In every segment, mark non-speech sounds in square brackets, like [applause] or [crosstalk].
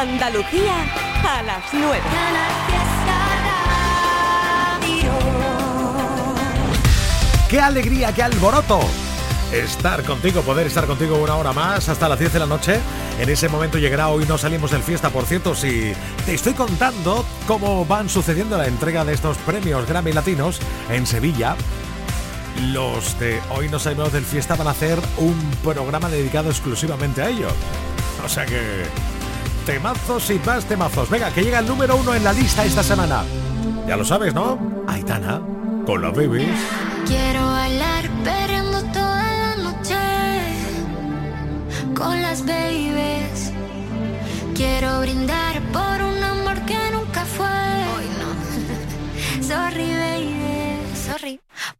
Andalucía a las 9. ¡Qué alegría, qué alboroto! Estar contigo, poder estar contigo una hora más hasta las 10 de la noche. En ese momento llegará hoy no salimos del fiesta, por cierto, si te estoy contando cómo van sucediendo la entrega de estos premios Grammy Latinos en Sevilla. Los de hoy no salimos del fiesta van a hacer un programa dedicado exclusivamente a ello. O sea que temazos y más temazos. Venga, que llega el número uno en la lista esta semana. Ya lo sabes, ¿no? Aitana, con los babies. Quiero bailar perreando toda la noche con las babies. Quiero brindar por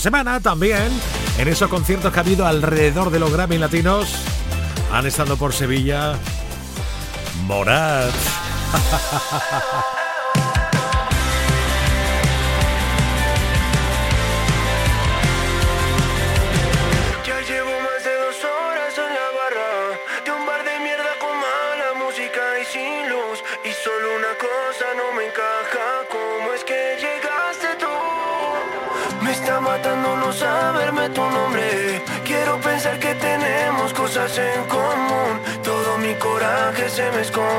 semana también, en esos conciertos que ha habido alrededor de los Grammy Latinos, han estado por Sevilla Morat. [laughs] se me esconde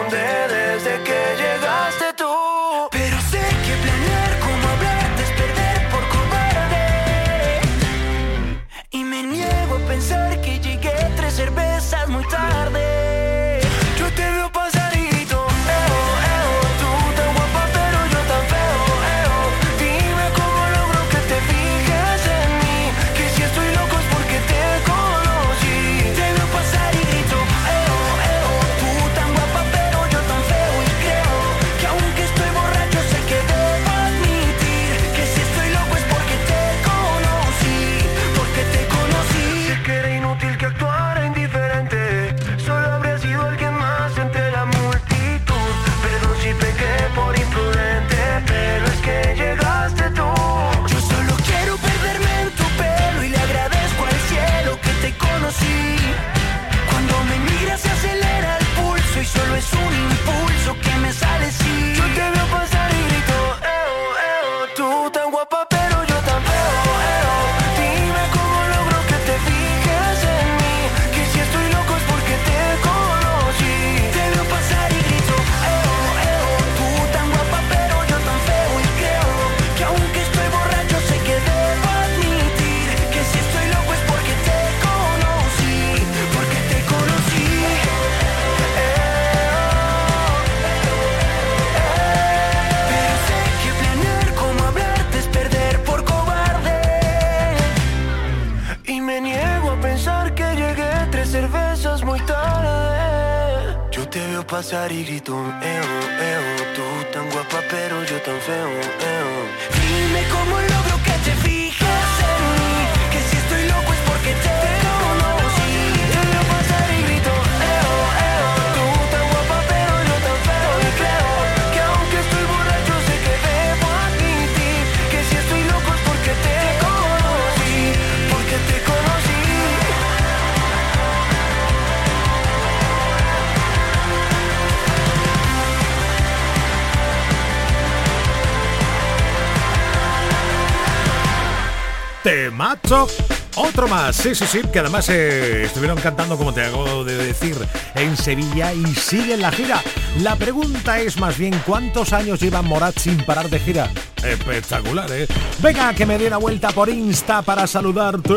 Temazo. Otro más, sí, sí, sí, que además eh, estuvieron cantando, como te hago de decir, en Sevilla y siguen la gira. La pregunta es más bien, ¿cuántos años lleva Morat sin parar de gira? Espectacular, ¿eh? Venga, que me dé una vuelta por Insta para saludarte.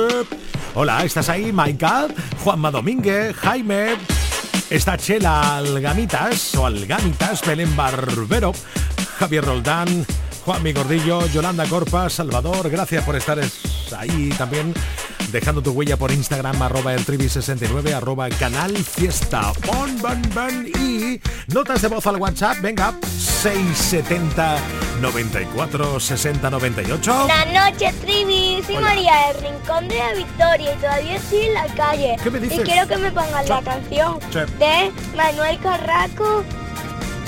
Hola, ¿estás ahí? Michael, Juanma Domínguez, Jaime, está Chela Algamitas o Algamitas, Belén Barbero, Javier Roldán, Juan Mi Gordillo, Yolanda Corpa, Salvador, gracias por estar ahí también dejando tu huella por Instagram arroba el trivi69 arroba canal fiesta bon, bon, bon, y notas de voz al WhatsApp venga 670 94 60 98 Buenas noches, Trivi. Soy Hola. María del Rincón de la Victoria y todavía estoy en la calle. ¿Qué me dices? Y quiero que me pongan la canción Sí. de Manuel Carraco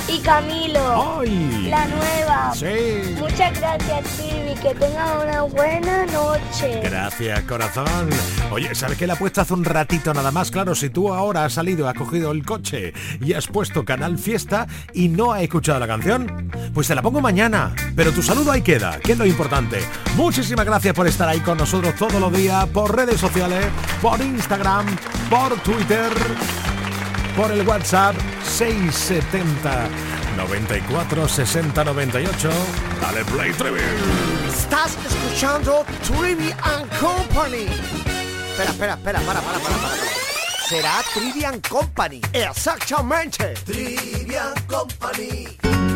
y Camilo. ¡Ay! La nueva. Sí. Muchas gracias, Trivi. Que tengan una buena noche. Gracias, corazón. Oye, ¿sabes que la he puesto hace un ratito nada más? Claro, si tú ahora has salido, has cogido el coche y has puesto Canal Fiesta y no has escuchado la canción, pues te la pongo mañana. Pero tu saludo ahí queda, que es lo importante. Muchísimas gracias por estar ahí con nosotros todos los días, por redes sociales, por Instagram, por Twitter, por el WhatsApp 670 94 60 98. Dale play, Trevi. Estás escuchando Trivi and Company. Espera, espera, espera, para, para, para, para. Será Trivian Company. Exactamente. Trivian Company.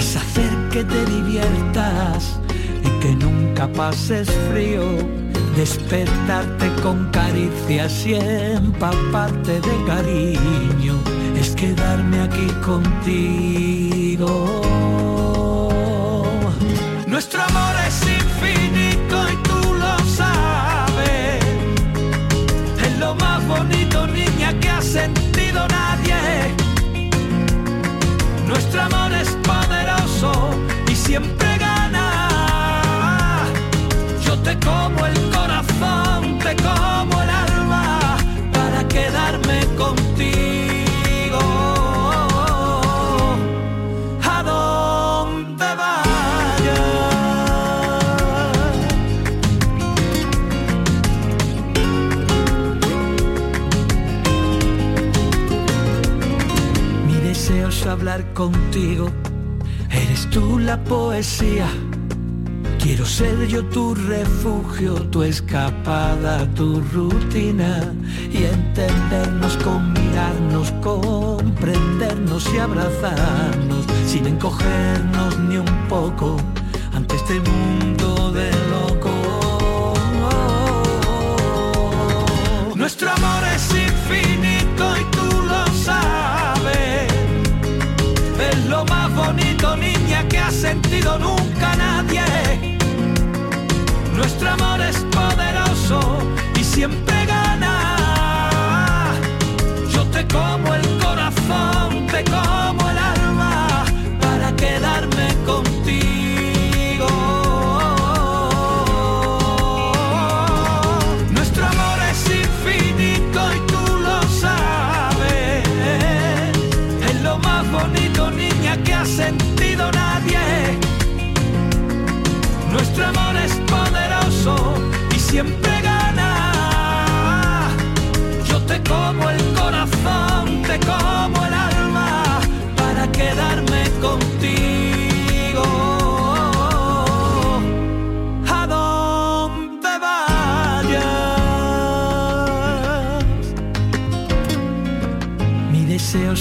es hacer que te diviertas y que nunca pases frío, despertarte con caricias y empaparte de cariño, es quedarme aquí contigo. Nuestro amor es infinito y tú lo sabes, es lo más bonito niña que ha sentido nadie. Nuestro amor y siempre gana. Yo te como el corazón, te como el alma para quedarme contigo. A donde vayas. Mi deseo es hablar contigo. Tú la poesía. Quiero ser yo tu refugio, tu escapada, tu rutina y entendernos con mirarnos, comprendernos y abrazarnos sin encogernos ni un poco ante este mundo sentido nunca nadie. Nuestro amor es poderoso y siempre gana. Yo te como el corazón, te como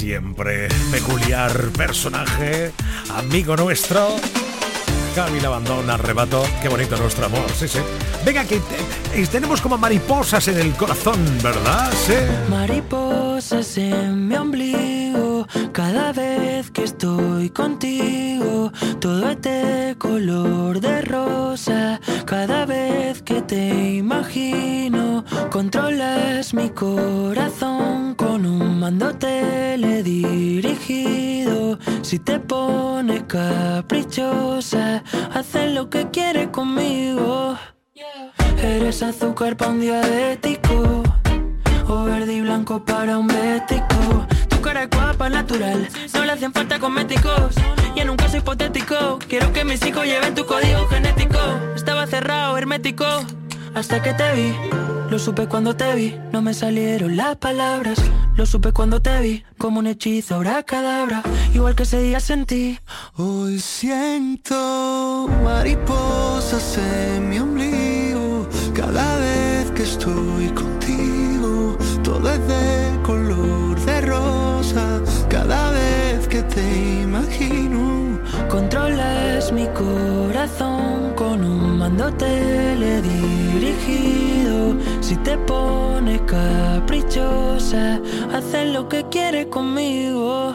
Siempre peculiar personaje, amigo nuestro. Camila abandona, arrebato. Qué bonito nuestro amor, sí, sí. Venga, que eh, tenemos como mariposas en el corazón, ¿verdad? Mariposas en mi ombligo, cada vez que estoy contigo, todo es de color de rosa, cada vez que te imagino, controlas mi corazón con un mando teledirigido, si te pones caprichosa, haces lo que quieres conmigo. Eres azúcar para un diabético o verde y blanco para un bético. Cara guapa, natural, no le hacen falta cosméticos. Y en un caso hipotético, quiero que mis hijos lleven tu código genético. Estaba cerrado, hermético, hasta que te vi. Lo supe cuando te vi, no me salieron las palabras. Lo supe cuando te vi, como un hechizo, ahora cadabra. Igual que ese día sentí. Hoy siento mariposas en mi ombligo. Cada vez que estoy contigo, todo es de te imagino, controlas mi corazón con un mando teledirigido. Si te pones caprichosa, haces lo que quieres conmigo.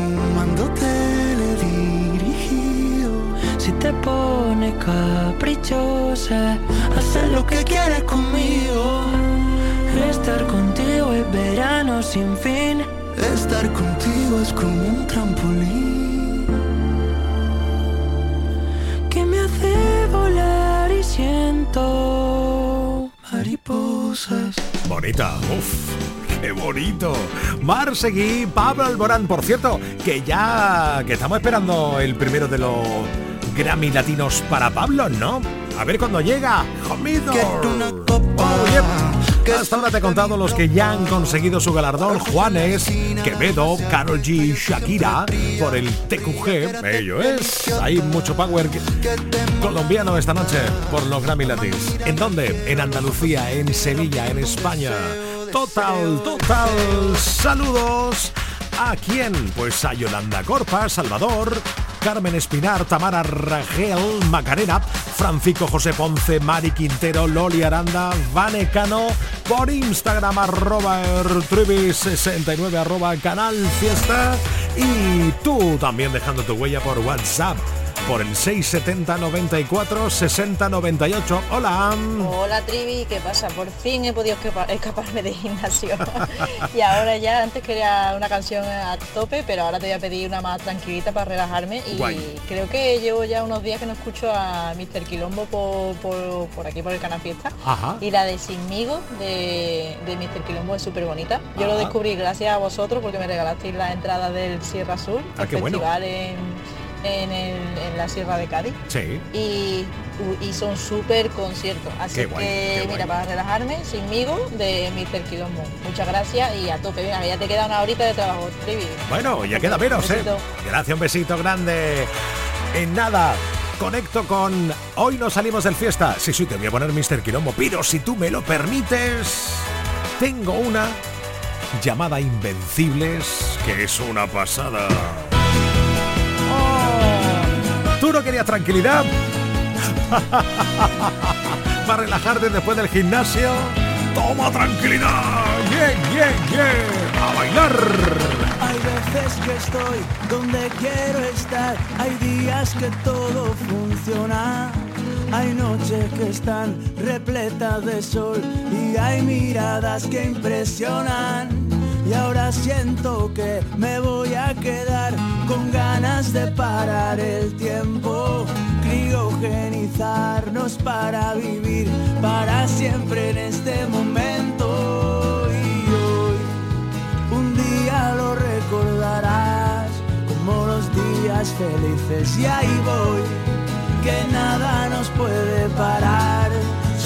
Si te pones caprichosa, haces lo que quieres conmigo. Estar contigo es verano sin fin. Estar contigo es como un trampolín que me hace volar y siento mariposas. Bonita, uff. ¡Qué bonito! Mar Seguí, Pablo Alborán, por cierto, que ya que estamos esperando el primero de los Grammy Latinos para Pablo, ¿no? A ver cuándo llega. ¡Comido! Hasta ahora te he contado los que ya han conseguido su galardón, Juanes, Quevedo, Carol G, Shakira, por el TQG, ello es, hay mucho power colombiano esta noche por los Grammy Latinos. ¿En dónde? En Andalucía, en Sevilla, en España. Total, total, saludos. ¿A quién? Pues a Yolanda Corpa, Salvador, Carmen Espinar, Tamara Rangel, Macarena, Francisco José Ponce, Mari Quintero, Loli Aranda, Vane Cano, por Instagram arroba ertribi69 arroba canal fiesta y tú también dejando tu huella por WhatsApp por el 670 94 60 98. Hola. Hola Trivi, ¿qué pasa? Por fin he podido escapa- escaparme de gimnasio. [laughs] y ahora ya, antes quería una canción a tope, pero ahora te voy a pedir una más tranquilita para relajarme. Y Guay. creo que llevo ya unos días que no escucho a Mr. Quilombo por, por- por aquí, por el Canal Fiesta. Ajá. Y la de Sinmigo de, de Mr. Quilombo es súper bonita. Yo lo descubrí gracias a vosotros porque me regalasteis la entrada del Sierra Sur, Ah, el qué bueno. festival en, en, el- en la Sierra de Cádiz. Sí. Y, y son súper conciertos. Así guay, que, mira, para relajarme, sinmigo, de Mr. Quilombo. Muchas gracias y a tope. Que ya te queda una horita de trabajo, Trivi. Bueno, ya queda menos, ¿eh? Gracias, un besito grande. En nada, conecto con Hoy no salimos del fiesta. Sí, sí, te voy a poner Mr. Quilombo, pero si tú me lo permites, tengo una llamada Invencibles, que es una pasada. Oh. ¿Tú no querías tranquilidad? [laughs] Para relajarte después del gimnasio. ¡Toma tranquilidad! ¡Bien, bien, bien! ¡A bailar! Hay veces que estoy donde quiero estar, hay días que todo funciona, hay noches que están repletas de sol y hay miradas que impresionan. Y ahora siento que me voy a quedar con ganas de parar el tiempo, criogenizarnos para vivir para siempre en este momento. Y hoy un día lo recordarás como los días felices y ahí voy, que nada nos puede parar,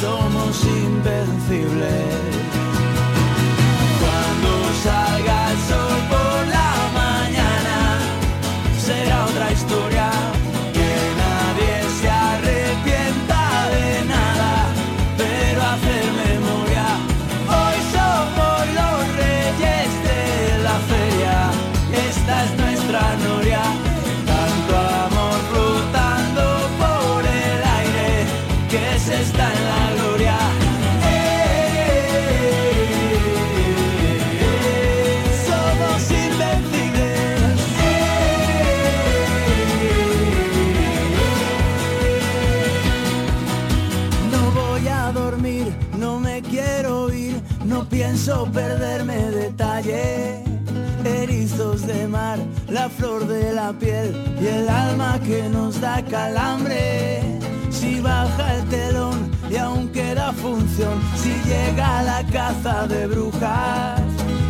somos invencibles. La flor de la piel y el alma que nos da calambre. Si baja el telón y aún queda función, si llega la caza de brujas,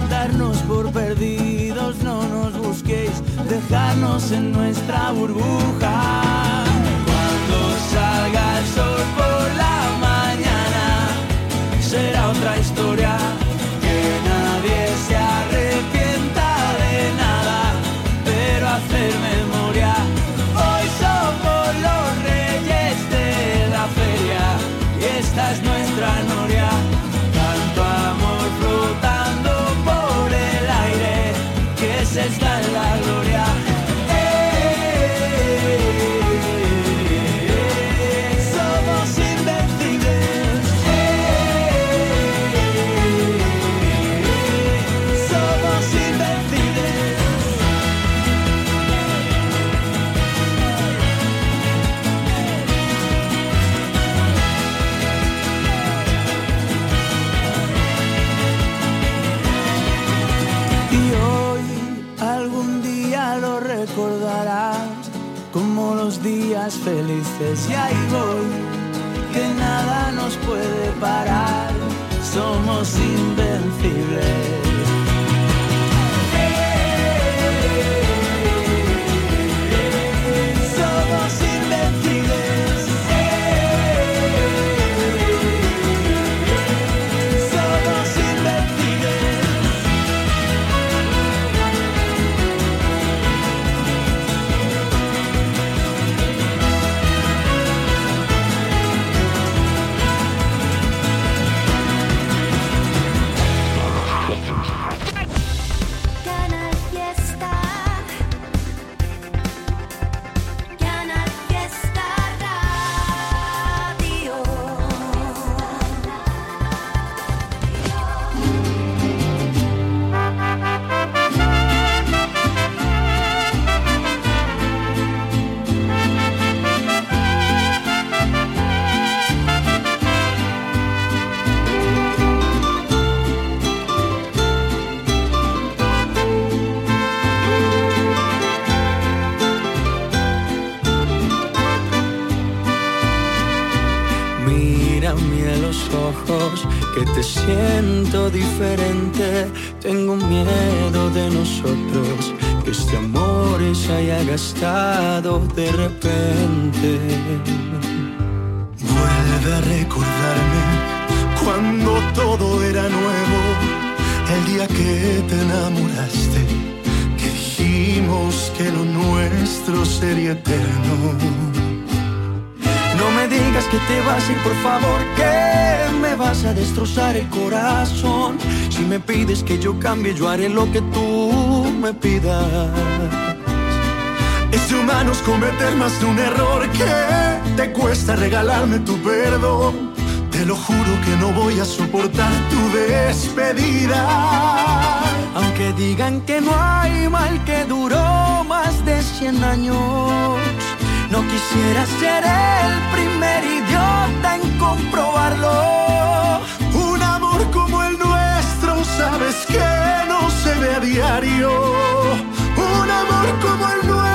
darnos por perdidos, no nos busquéis, dejarnos en nuestra burbuja. Cuando salga el sol por la mañana, será otra historia. Días felices y ahí voy, que nada nos puede parar, somos invencibles. De repente. Vuelve a recordarme cuando todo era nuevo, el día que te enamoraste, que dijimos que lo nuestro sería eterno. No me digas que te vas a ir, por favor, que me vas a destrozar el corazón. Si me pides que yo cambie, yo haré lo que tú me pidas. Humanos cometer más de un error que te cuesta regalarme tu perdón. Te lo juro que no voy a soportar tu despedida. Aunque digan que no hay mal que duró más de 100 años. No quisiera ser el primer idiota en comprobarlo. Un amor como el nuestro, sabes que no se ve a diario. Un amor como el nuestro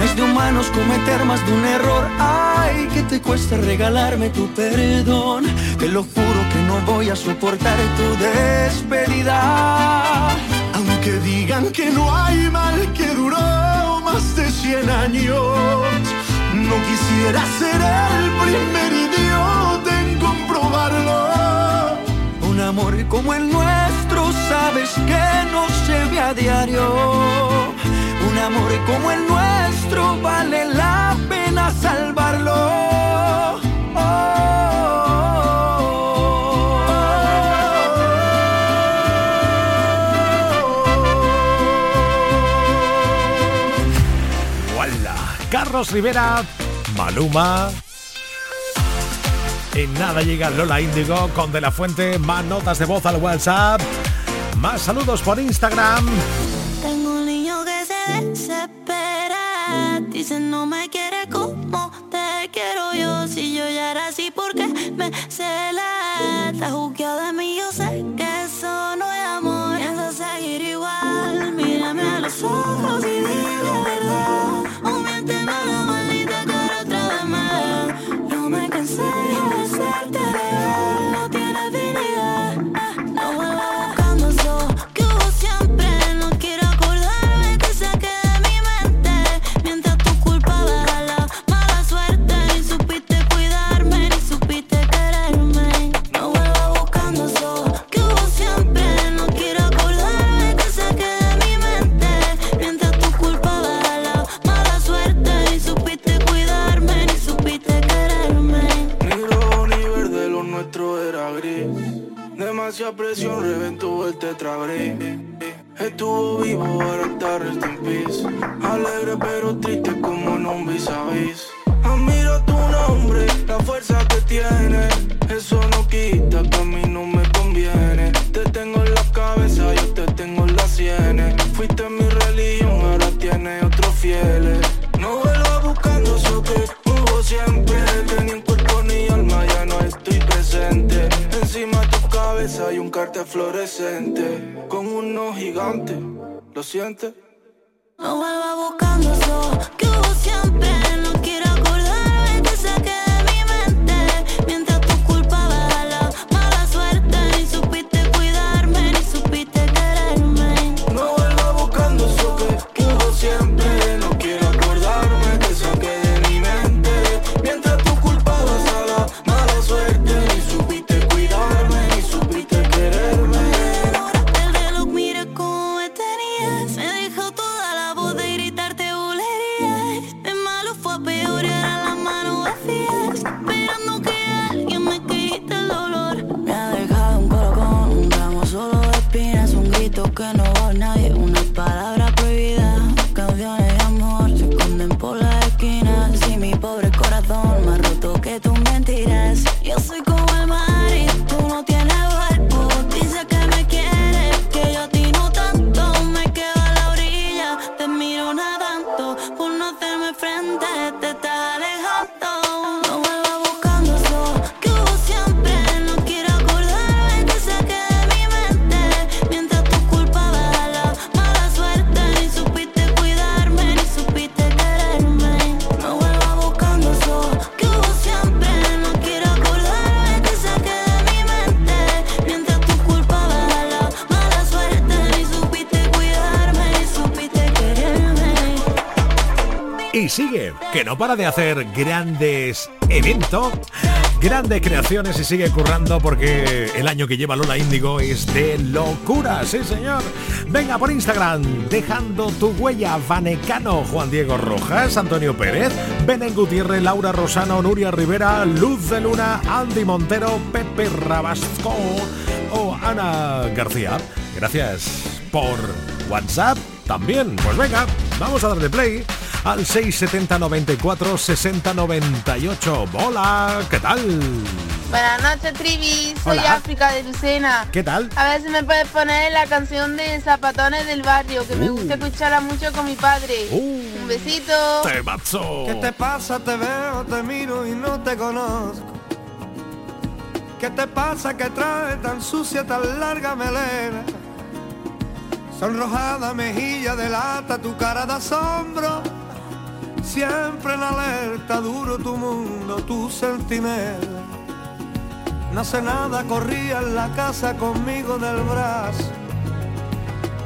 Es de humanos cometer más de un error. Ay, que te cuesta regalarme tu perdón. Te lo juro que no voy a soportar tu despedida. Aunque digan que no hay mal que duró más de 100 años, no quisiera ser el primer idiota en comprobarlo. Un amor como el nuestro, sabes que no se ve a diario. Un amor como el nuestro vale la pena salvarlo. ¡Wala! Carlos Rivera, Maluma. En nada llega Lola Índigo con De La Fuente, más notas de voz al WhatsApp, más saludos por Instagram. Desespera. Dice no me quiere como te quiero yo. Si yo ya era así, porque me cela? Está de mí, yo Estuvo vivo, ahora está rest in peace. Alegre pero triste ¿lo sientes? No vuelva buscando eso no para de hacer grandes eventos, grandes creaciones y sigue currando porque el año que lleva Lola Índigo es de locura, sí señor. Venga por Instagram, dejando tu huella, Vanecano, Juan Diego Rojas, Antonio Pérez, Benen Gutiérrez, Laura Rosano, Nuria Rivera, Luz de Luna, Andy Montero, Pepe Rabasco o Ana García. Gracias por WhatsApp también. Pues venga, vamos a darle play al 670 94 60 98. Hola, ¿qué tal? Buenas noches, Trivi. Soy Hola. África de Lucena. ¿Qué tal? A ver si me puedes poner la canción de Zapatones del Barrio, que me Uh. gusta escucharla mucho con mi padre. Un besito. Temazo. ¿Qué te pasa? Te veo, te miro y no te conozco. ¿Qué te pasa que trae tan sucia, tan larga melena? Sonrojada mejilla delata tu cara de asombro. Siempre en alerta, duro tu mundo, tu centinela. No hace nada, corría en la casa conmigo del brazo.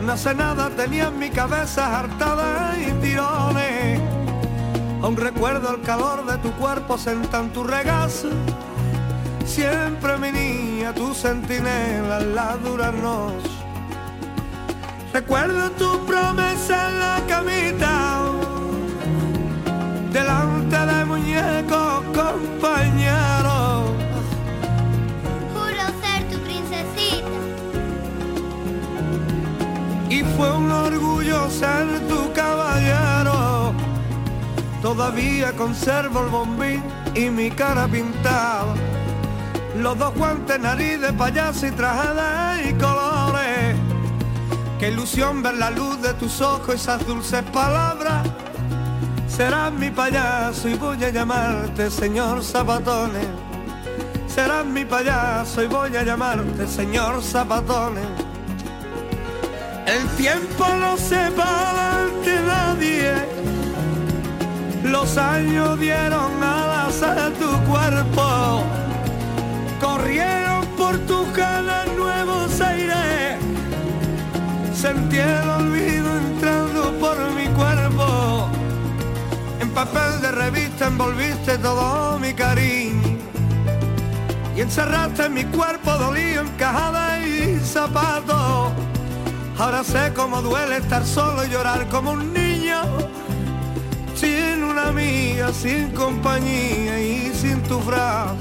No hace nada, tenía en mi cabeza hartada y tirones. Aún recuerdo el calor de tu cuerpo sentado en tu regazo. Siempre mi niña, tu centinela en la dura noche. Recuerdo tu promesa en la camita. Delante de muñecos compañeros. Juro ser tu princesita. y fue un orgullo ser tu caballero. Todavía conservo el bombín y mi cara pintada. Los dos guantes, nariz de payaso y traje y colores. Qué ilusión ver la luz de tus ojos, esas dulces palabras. Serás mi payaso y voy a llamarte señor Zapatones. Serás mi payaso y voy a llamarte señor Zapatones. El tiempo no se para ante nadie. Los años dieron alas a tu cuerpo. Corrieron por tus canas nuevos aires. Sentí el olvido entrando por mi cuerpo. En papel de revista envolviste todo mi cariño. Y encerraste en mi cuerpo dolido, encajada y zapato. Ahora sé cómo duele estar solo y llorar como un niño. Sin una amiga, sin compañía y sin tu frase.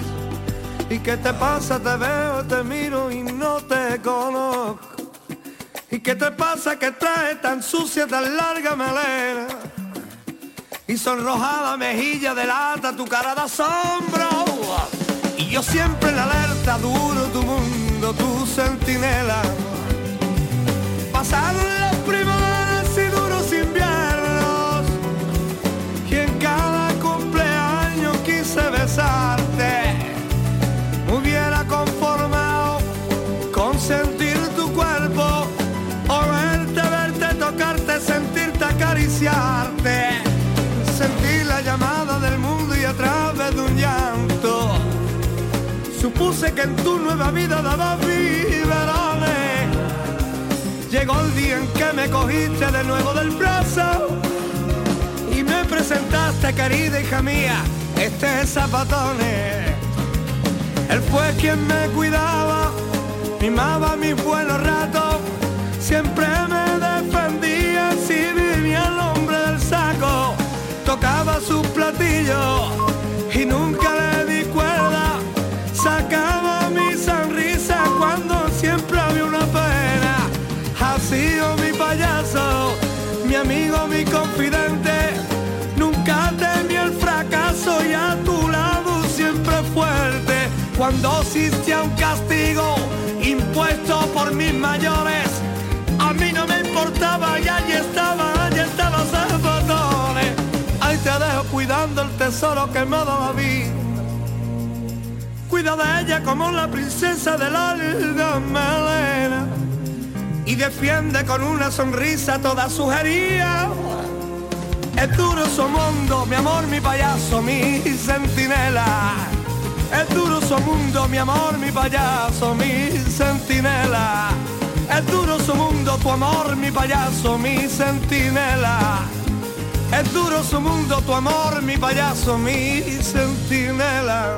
¿Y qué te pasa? Te veo, te miro y no te conozco. ¿Y qué te pasa que trae tan sucia, tan larga melena? Y sonrojada mejilla delata tu cara de asombro. Y yo siempre en alerta, duro tu mundo, tu centinela. Pasaron Supuse que en tu nueva vida daba biberones Llegó el día en que me cogiste de nuevo del brazo y me presentaste, querida hija mía, este es. Él fue quien me cuidaba, mimaba mis buenos ratos, siempre me defendía si vivía el hombre del saco, tocaba sus platillos Cuando un castigo impuesto por mis mayores, a mí no me importaba y allí estaba, allí estaba Zapatones. Ahí te dejo cuidando el tesoro que me la vida. Cuida de ella como la princesa de la larga melena y defiende con una sonrisa toda su herida. Es duro su mundo, mi amor, mi payaso, mi centinela. Es duro su mundo, mi amor, mi payaso, mi centinela. Es duro su mundo, tu amor, mi payaso, mi centinela. Es duro su mundo, tu amor, mi payaso, mi centinela.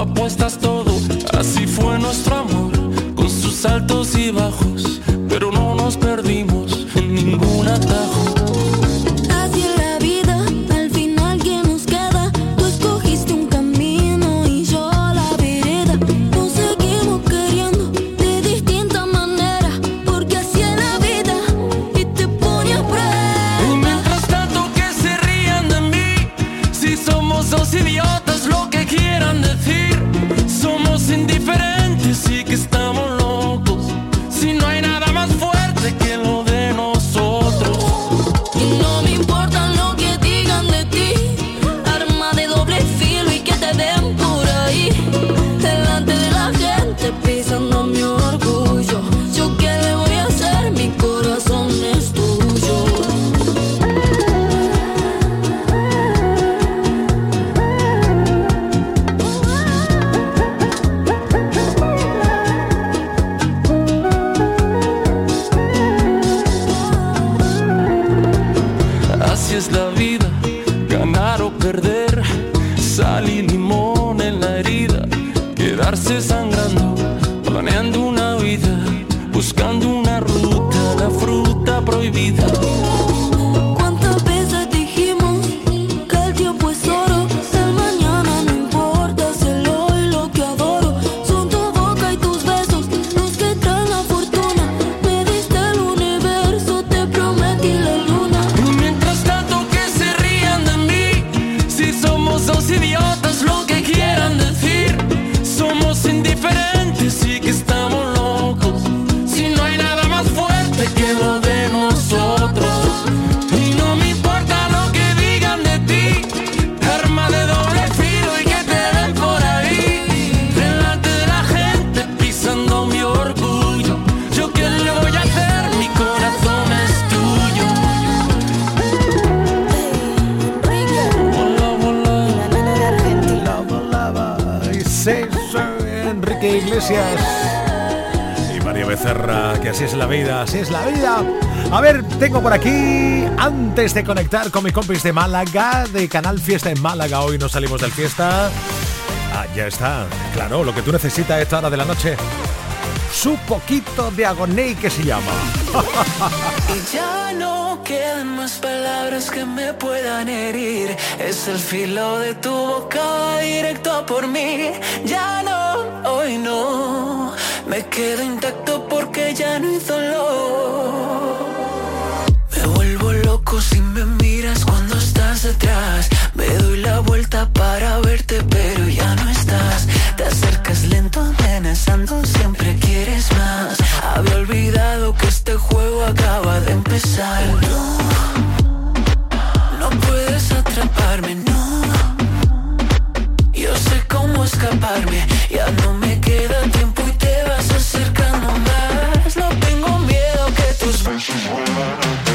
Apuestas todo. Así fue nuestro amor, con sus altos y bajos, Iglesias y María Becerra, que así es la vida, así es la vida. A ver, tengo por aquí, antes de conectar con mis compis de Málaga, de Canal Fiesta en Málaga, hoy nos salimos del fiesta. Ah, ya está, claro, lo que tú necesitas a esta hora de la noche. Su poquito de agoné que se llama. [laughs] Y ya no quedan más palabras que me puedan herir. Es el filo de tu boca directo por mí. Ya no, hoy no. Me quedo intacto porque ya no hizo lo. Me vuelvo loco si me miras cuando estás detrás. Me doy la vuelta para verte, pero ya no estás. Te acercas lento, amenazando, siempre quieres más. Había olvidado que este juego acaba de empezar. No, no puedes atraparme, no. Escaparme, ya no me queda tiempo y te vas acercando más. No tengo miedo que tus besos corazón.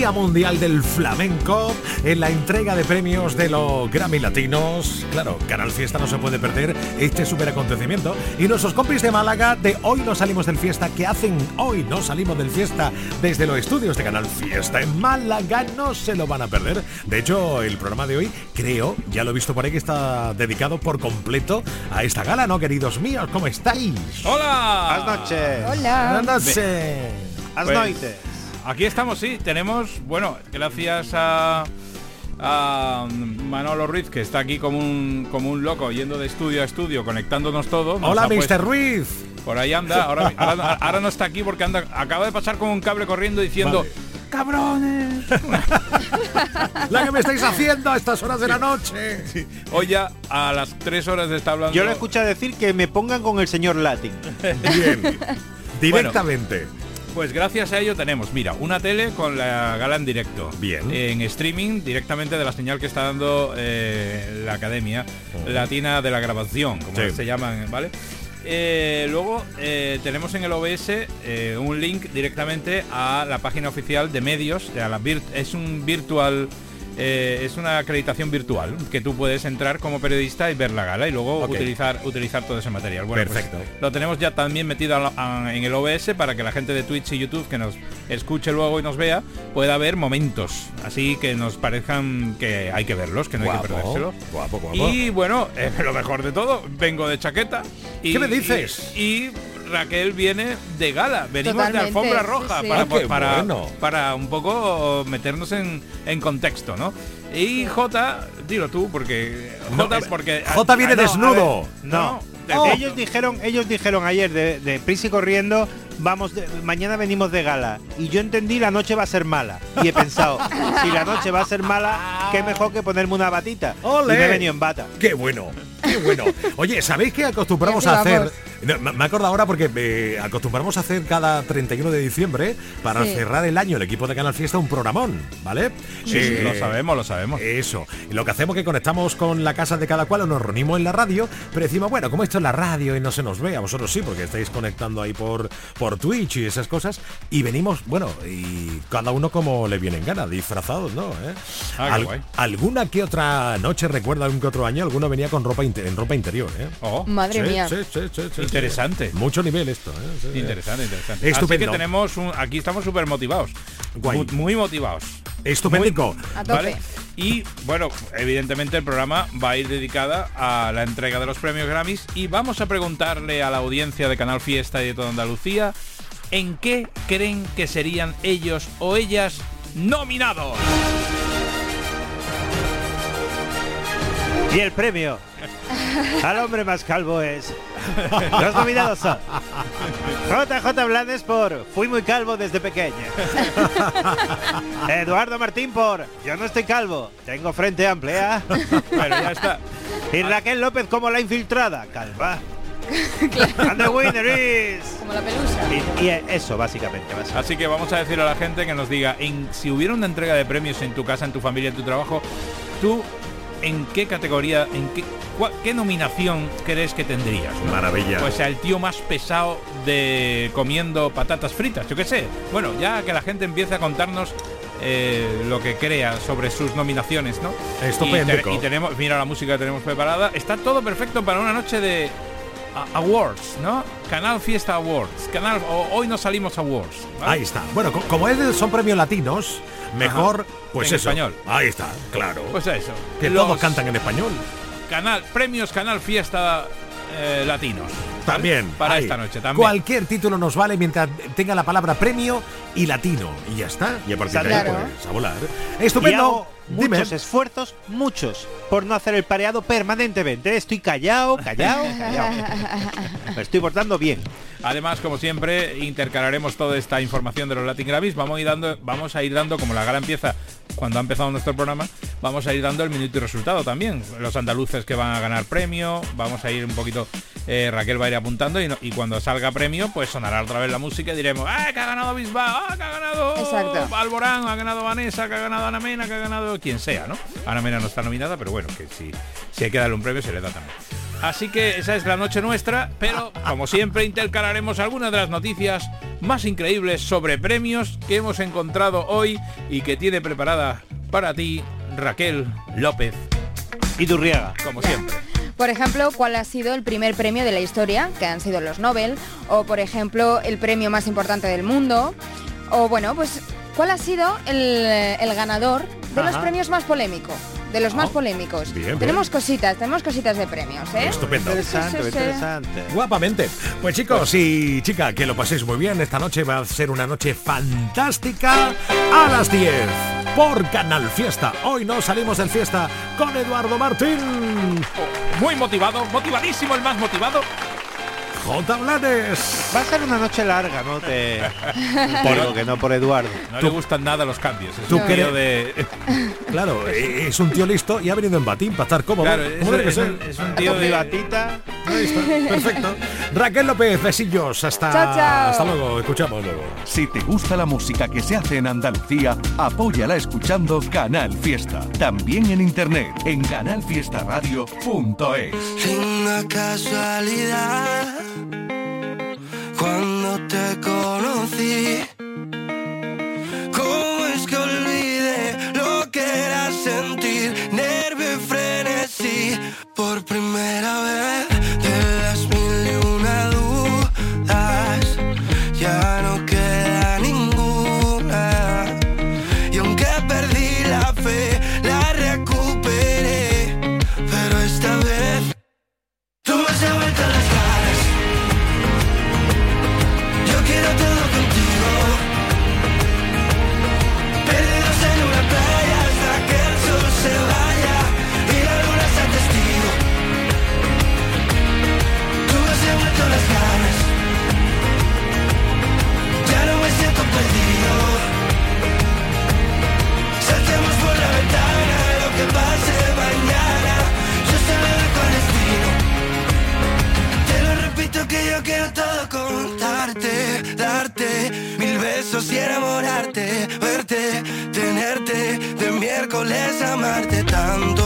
Día Mundial del Flamenco, en la entrega de premios de los Grammy Latinos, claro, Canal Fiesta no se puede perder este super acontecimiento. Y nuestros compis de Málaga de Hoy No Salimos del Fiesta, que hacen Hoy No Salimos del Fiesta desde los estudios de Canal Fiesta en Málaga, no se lo van a perder. De hecho, el programa de hoy, creo, ya lo he visto por ahí, que está dedicado por completo a esta gala, ¿no, queridos míos? ¿Cómo estáis? Hola. Buenas noches. Buenas noches. Buenas Pues, noches. Aquí estamos, sí. Tenemos, bueno, gracias a, a Manolo Ruiz, que está aquí como un, como un loco, yendo de estudio a estudio, conectándonos todo. Hola, puesto- Mr. Ruiz. Por ahí anda. Ahora, [laughs] ahora, ahora no está aquí porque anda, acaba de pasar con un cable corriendo diciendo... Vale. ¡Cabrones! [laughs] La que me estáis haciendo a estas horas de la noche. Hoy ya a las 3 horas de estar hablando... Yo le escuché decir que me pongan con el señor Latin. Bien. [laughs] Directamente. Pues gracias a ello tenemos, mira, una tele con la gala en directo. Bien. En streaming directamente de la señal que está dando eh, la Academia Latina de la Grabación, como Sí. se llaman, ¿vale? Eh, luego eh, tenemos en el OBS eh, un link directamente a la página oficial de medios, a la es un virtual eh, es una acreditación virtual que tú puedes entrar como periodista y ver la gala y luego utilizar utilizar todo ese material. Bueno, pues Perfecto. lo tenemos ya también metido a- a- en el OBS para que la gente de Twitch y YouTube que nos escuche luego y nos vea pueda ver momentos, así que nos parezcan que hay que verlos, que no hay que Guapo, perdérselos. guapo, guapo. Y bueno, [laughs] eh, lo mejor de todo, vengo de chaqueta. Y, ¿Qué me dices? Y, y Raquel viene de gala, venimos Totalmente, de alfombra roja sí. para, Ah, para, bueno. para un poco meternos en, en contexto, ¿no? Y J, dilo tú, porque No, J, es- porque J viene Ah, no, desnudo. ver, No, no, ellos dijeron, ellos dijeron ayer de, de prisa y corriendo, vamos, de- mañana venimos de gala. Y yo entendí la noche va a ser mala. Y he pensado, [laughs] si la noche va a ser mala, qué mejor que ponerme una batita. ¡Ole! Y me he venido en bata. Qué bueno, qué bueno. Oye, ¿sabéis que acostumbramos a hacer? No, Me acuerdo ahora porque eh, acostumbramos a hacer cada 31 de diciembre para Sí. cerrar el año el equipo de Canal Fiesta un programón, ¿vale? Sí, sí, Eh, lo sabemos, lo sabemos. Eso. Y lo que hacemos es que conectamos con la casa de cada cual o nos reunimos en la radio, pero decimos, bueno, como esto es la radio y no se nos ve, a vosotros sí, porque estáis conectando ahí por, por Twitch y esas cosas, y venimos, bueno, y cada uno como le viene en gana, disfrazados, ¿no? ¿Eh? Ah, qué guay. Alguna que otra noche, recuerda algún que otro año, alguno venía con ropa en ropa interior, ¿eh? Oh, Madre Sí, mía. sí, sí, sí, sí, Interesante. sí. Mucho nivel esto, ¿eh? Interesante, interesante. Estupendo. Así que tenemos un, aquí estamos súper motivados. Guay. Muy, motivados. ¿Vale? Y bueno, evidentemente el programa va a ir dedicada a la entrega de los premios Grammys y vamos a preguntarle a la audiencia de Canal Fiesta y de toda Andalucía en qué creen que serían ellos o ellas nominados. Y el premio. Al hombre más calvo es. Los nominados son JJ Blanes por Fui muy calvo desde pequeña. Eduardo Martín por Yo no estoy calvo, tengo frente amplia. Bueno, ya está. Y Raquel López como la infiltrada, calva. And the winner is. Como la pelusa. Y, y eso, básicamente. básicamente. Así que vamos a decir a la gente que nos diga, en, si hubiera una entrega de premios en tu casa, en tu familia, en tu trabajo, tú en qué categoría, en qué, cua- qué nominación crees que tendrías? no? Maravilla. Pues al tío más pesado de comiendo patatas fritas, yo qué sé. Bueno, ya que la gente empiece a contarnos eh, lo que crea sobre sus nominaciones, ¿no? Estupendo. Y, te- y tenemos, mira la música que tenemos preparada. Está todo perfecto para una noche de awards, ¿no? Canal Fiesta Awards. Canal hoy no salimos awards. ¿vale? Ahí está. Bueno, co- como es- son premios latinos, mejor, Ajá. pues En eso. español. Ahí está, claro. Pues eso. que Los todos cantan en español. Canal premios Canal Fiesta eh, latinos. También. para ahí. esta noche también. Cualquier título nos vale mientras tenga la palabra premio y latino. Y ya está. Y a partir de ahí, Claro. pues, a volar. Y Estupendo. Dime. muchos esfuerzos, muchos, por no hacer el pareado permanentemente. Estoy callado, callado, callado. [laughs] Me estoy portando bien. Además, como siempre, intercalaremos toda esta información de los Latin Grammys. Vamos a ir dando, vamos a ir dando, como la gala empieza cuando ha empezado nuestro programa, vamos a ir dando el minuto y resultado también. Los andaluces que van a ganar premio, vamos a ir un poquito, eh, Raquel va a ir apuntando y, no- y cuando salga premio, pues sonará otra vez la música y diremos, ¡ah, que ha ganado Bisbal! ¡ah, que ha ganado Exacto. Alborán! ¡ha ganado Vanessa! ¡que ha ganado Ana Mena! ¡que ha ganado quien sea! ¿no? Ana Mena no está nominada, pero bueno, que si, si hay que darle un premio se le da también. Así que esa es la noche nuestra, pero como siempre intercalaremos algunas de las noticias más increíbles sobre premios que hemos encontrado hoy y que tiene preparada para ti Raquel López. Y Durriaga. Como siempre. Por ejemplo, ¿cuál ha sido el primer premio de la historia, que han sido los Nobel? O, por ejemplo, el premio más importante del mundo. O, bueno, pues, ¿cuál ha sido el, el ganador de los premios más polémicos? De los más polémicos. bien, bien. tenemos cositas, tenemos cositas de premios, ¿eh? Estupendo. Interesante, Sí, sí, sí. interesante. Guapamente. Pues chicos y chica, que lo paséis muy bien. Esta noche va a ser una noche fantástica a las 10 por Canal Fiesta. Hoy no salimos del fiesta con Eduardo Martín. Muy motivado, motivadísimo, el más motivado. J. Blanes. Va a ser una noche larga, ¿no? Te... [laughs] Por- Digo que no por Eduardo. No le gustan nada los cambios. Es ¿Tú un tío de... [laughs] Claro, [laughs] es un tío listo y ha venido en batín para estar cómodo. Claro, ¿Cómo es- un- es un tío de- batita. Ahí está, perfecto. Raquel López, besillos. Hasta, Chao, chao. hasta luego. Escuchamos luego. Si te gusta la música que se hace en Andalucía, apóyala escuchando Canal Fiesta. También en internet en canalfiestaradio.es. Linda casualidad cuando te conocí. ¿Cómo es que olvidé lo que era sentir nervio y frenesí por primera vez? Quiero todo contarte, darte mil besos y enamorarte, verte, tenerte, de miércoles amarte tanto.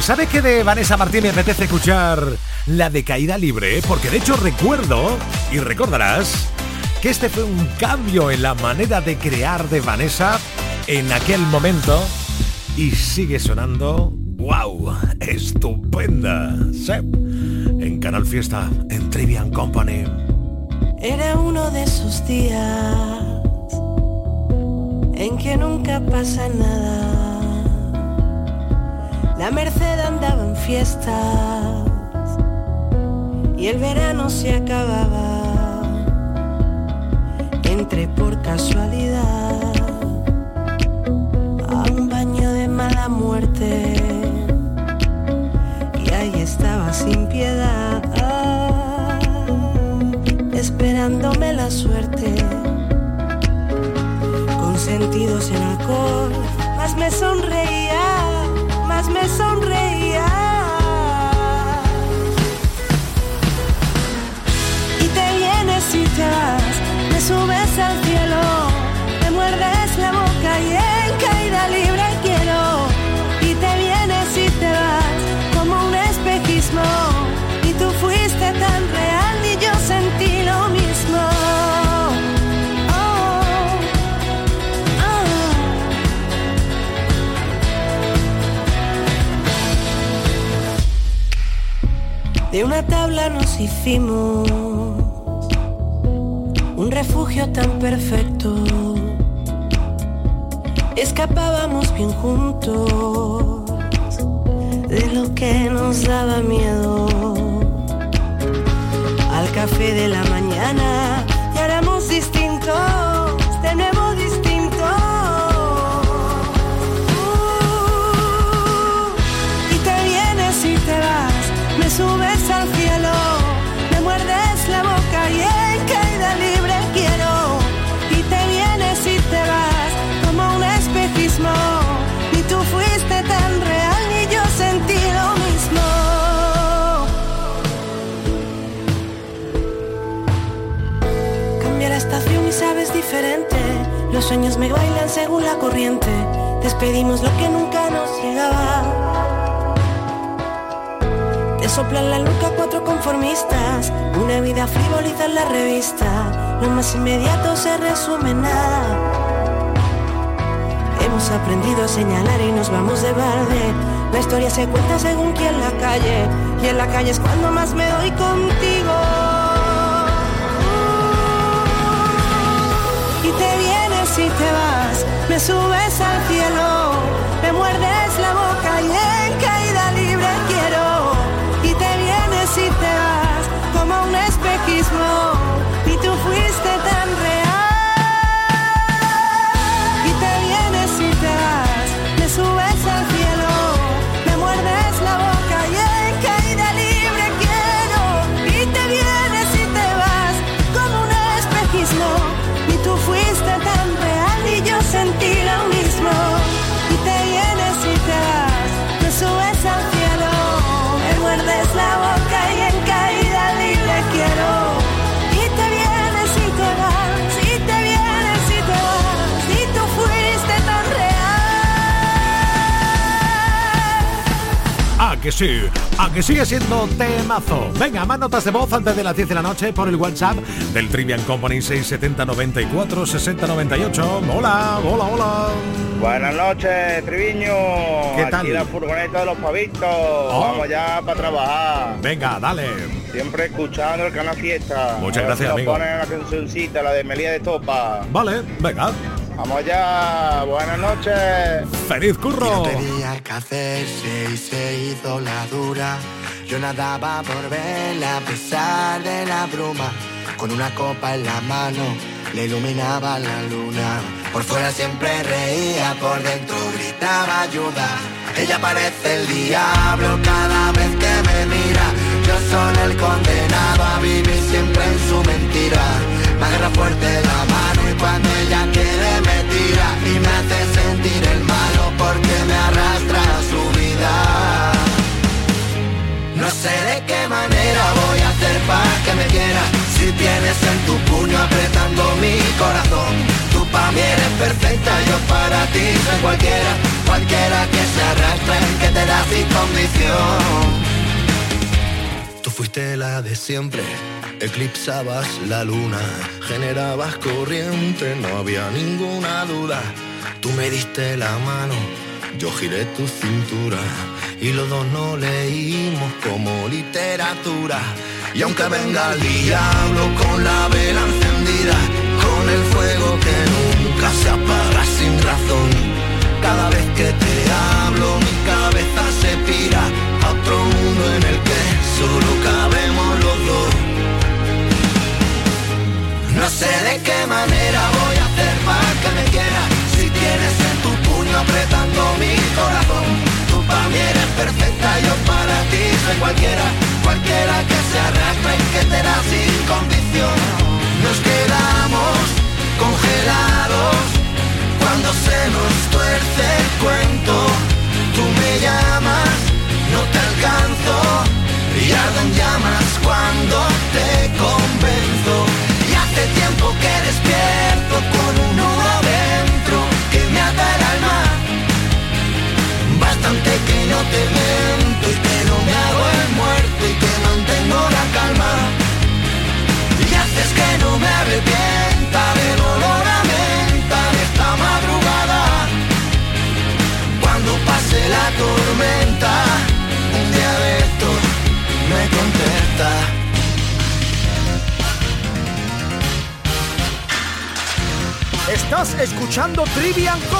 ¿Sabe que de Vanessa Martín me apetece escuchar la de caída libre? Porque de hecho recuerdo, y recordarás, que este fue un cambio en la manera de crear de Vanessa en aquel momento y sigue sonando, wow, estupenda. Sí. En Canal Fiesta, en Trivian Company. Era uno de esos días en que nunca pasa nada. La Merced andaba en fiestas y el verano se acababa. Entré por casualidad a un baño de mala muerte y ahí estaba sin piedad esperándome la suerte con sentidos en alcohol más me sonreía me sonreía. Y te vienes y te vas me subes al Nos hicimos un refugio tan perfecto. Escapábamos bien juntos de lo que nos daba miedo. Al café de la mañana Los sueños me bailan según la corriente. Despedimos lo que nunca nos llegaba. Te soplan la nuca cuatro conformistas. Una vida frivoliza en la revista. Lo más inmediato se resume nada. Hemos aprendido a señalar y nos vamos de balde. La historia se cuenta según quien la calle. Y en la calle es cuando más me doy contigo. Te vas, me subes al cielo, que sí, a que sigue siendo temazo. Venga, más notas de voz antes de las 10 de la noche por el WhatsApp del Trivian Company 670 94 60 98. Hola, hola, hola. Buenas noches, Triviño. ¿Qué tal? Aquí la furgoneta de los pavitos. Vamos ya para trabajar. Venga, dale. Siempre escuchando el canal Fiesta. Muchas gracias, si amigo. ponen la cancioncita, la de Melía de Topa. Vale, venga. Vamos allá. Buenas noches. ¡Feliz curro! tenía que hacerse y se hizo la dura. Yo nadaba por verla a pesar de la bruma. Con una copa en la mano le iluminaba la luna. Por fuera siempre reía, por dentro gritaba ayuda. Ella parece el diablo cada vez que me mira. Yo soy el condenado a vivir siempre en su mentira. Me agarra fuerte la mano cuando ella quiere me tira y me hace sentir el malo porque me arrastra a su vida. No sé de qué manera voy a hacer para que me quieras. Si tienes en tu puño apretando mi corazón. Tú para mí eres perfecta, yo para ti soy cualquiera. Cualquiera que se arrastre, que te da sin condición. Tú fuiste la de siempre, eclipsabas la luna, generabas corriente, no había ninguna duda. Tú me diste la mano, yo giré tu cintura y los dos no leímos como literatura. Y aunque venga el diablo con la vela encendida, con el fuego que nunca se apaga sin razón, cada vez que te hablo mi cabeza se pira a otro mundo en el que solo cabemos los dos. No sé de qué manera voy a hacer para que me quieras Si tienes en tu puño apretando mi corazón Tú para mí eres perfecta, yo para ti soy cualquiera. Cualquiera que se arrastre y que te da sin condición. Nos quedamos congelados Cuando se nos tuerce el cuento. Tú me llamas,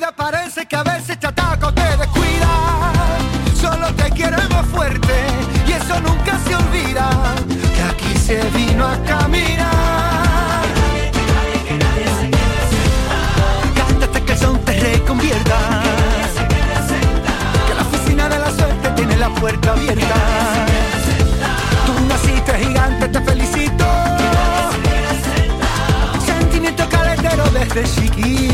Parece que a veces te ataca o te descuida. Solo te queremos fuerte y eso nunca se olvida. Que aquí se vino a caminar. Cántate que el son te reconvierta. Que la oficina de la suerte tiene la puerta abierta. Tú naciste gigante, te felicito. Sentimiento calentero desde chiquito.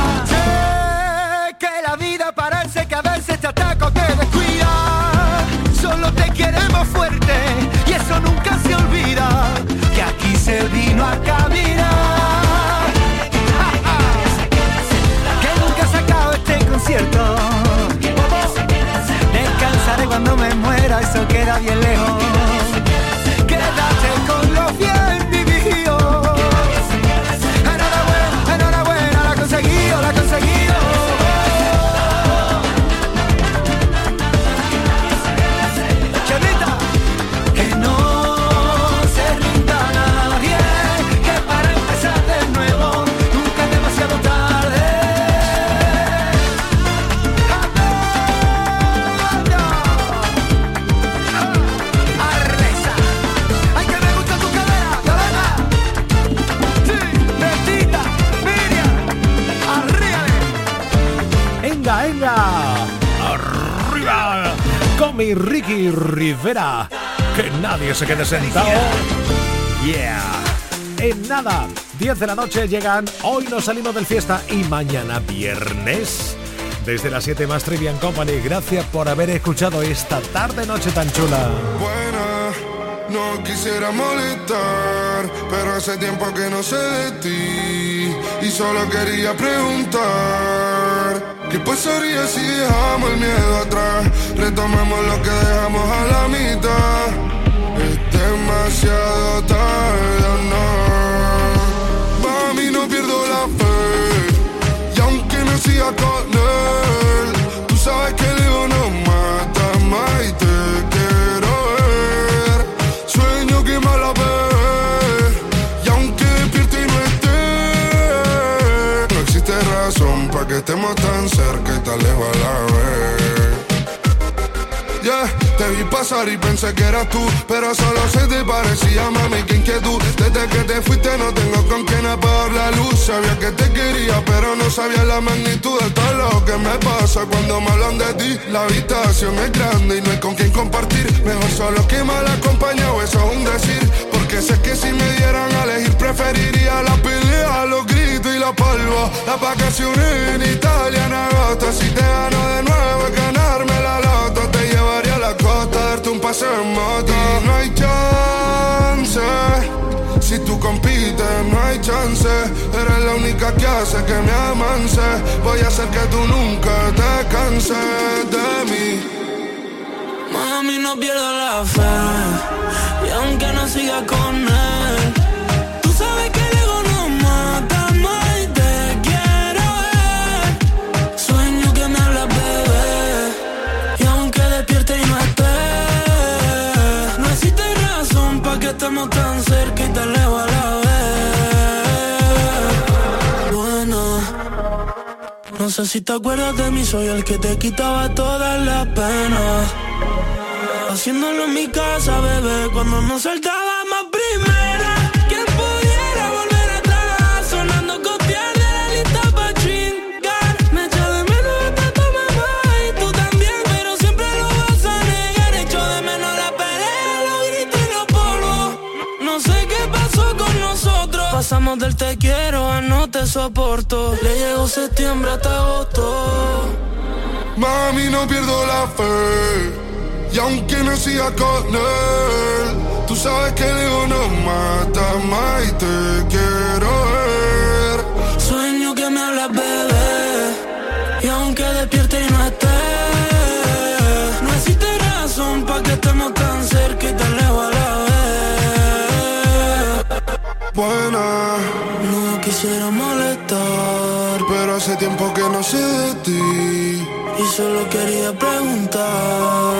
Solo te queremos fuerte y eso nunca se olvida. Que aquí se vino a caminar. Que nunca se acabe este concierto. Descansaré cuando me muera, eso queda bien lejos. Que nadie se quede sentado. Yeah. En nada, 10 de la noche llegan. Hoy nos salimos del fiesta y mañana viernes. Desde las 7 más Trivian Company. Gracias por haber escuchado esta tarde noche tan chula. Buena, no quisiera molestar, pero hace tiempo que no sé de ti y solo quería preguntar. ¿Qué pasaría si dejamos el miedo atrás? Retomamos lo que dejamos a la mitad. Es demasiado tarde, ¿o no. Mami, no pierdo la fe. Y aunque no siga con él, tú sabes que el ego no mata más y te quiero ver. Sueño que me estemos tan cerca y tan lejos a la vez. Yeah, te vi pasar y pensé que eras tú, pero solo se te parecía, mami, que inquietud. Desde que te fuiste no tengo con quién apagar la luz. Sabía que te quería, pero no sabía la magnitud de todo lo que me pasa cuando me hablan de ti. La habitación es grande y no hay con quién compartir. Mejor solo que mal acompañado, eso es un decir. Porque sé que si me dieran a elegir, preferiría la pelea, polvo. Las vacaciones en Italia en agosto. Si te gano de nuevo, es ganarme la loto. Te llevaría a la costa, darte un paseo en moto. No hay chance. Si tú compites, no hay chance. Eres la única que hace que me amance. Voy a hacer que tú nunca te canses de mí. Mami, no pierdo la fe. Y aunque no siga con él, estemos tan cerca y tan lejos a la vez. Bueno. No sé si te acuerdas de mí, soy el que te quitaba todas las penas. Haciéndolo en mi casa, bebé, cuando nos saltábamos Pasamos del te quiero a no te soporto. Le llegó septiembre hasta agosto. Mami, no pierdo la fe. Y aunque no siga con él, tú sabes que el ego no mata más y te quiero ver. Sueño que me hablas, bebé. Y aunque despierte y no esté, no existe razón para que estemos Buena, No quisiera molestar, pero hace tiempo que no sé de ti. y solo quería preguntar.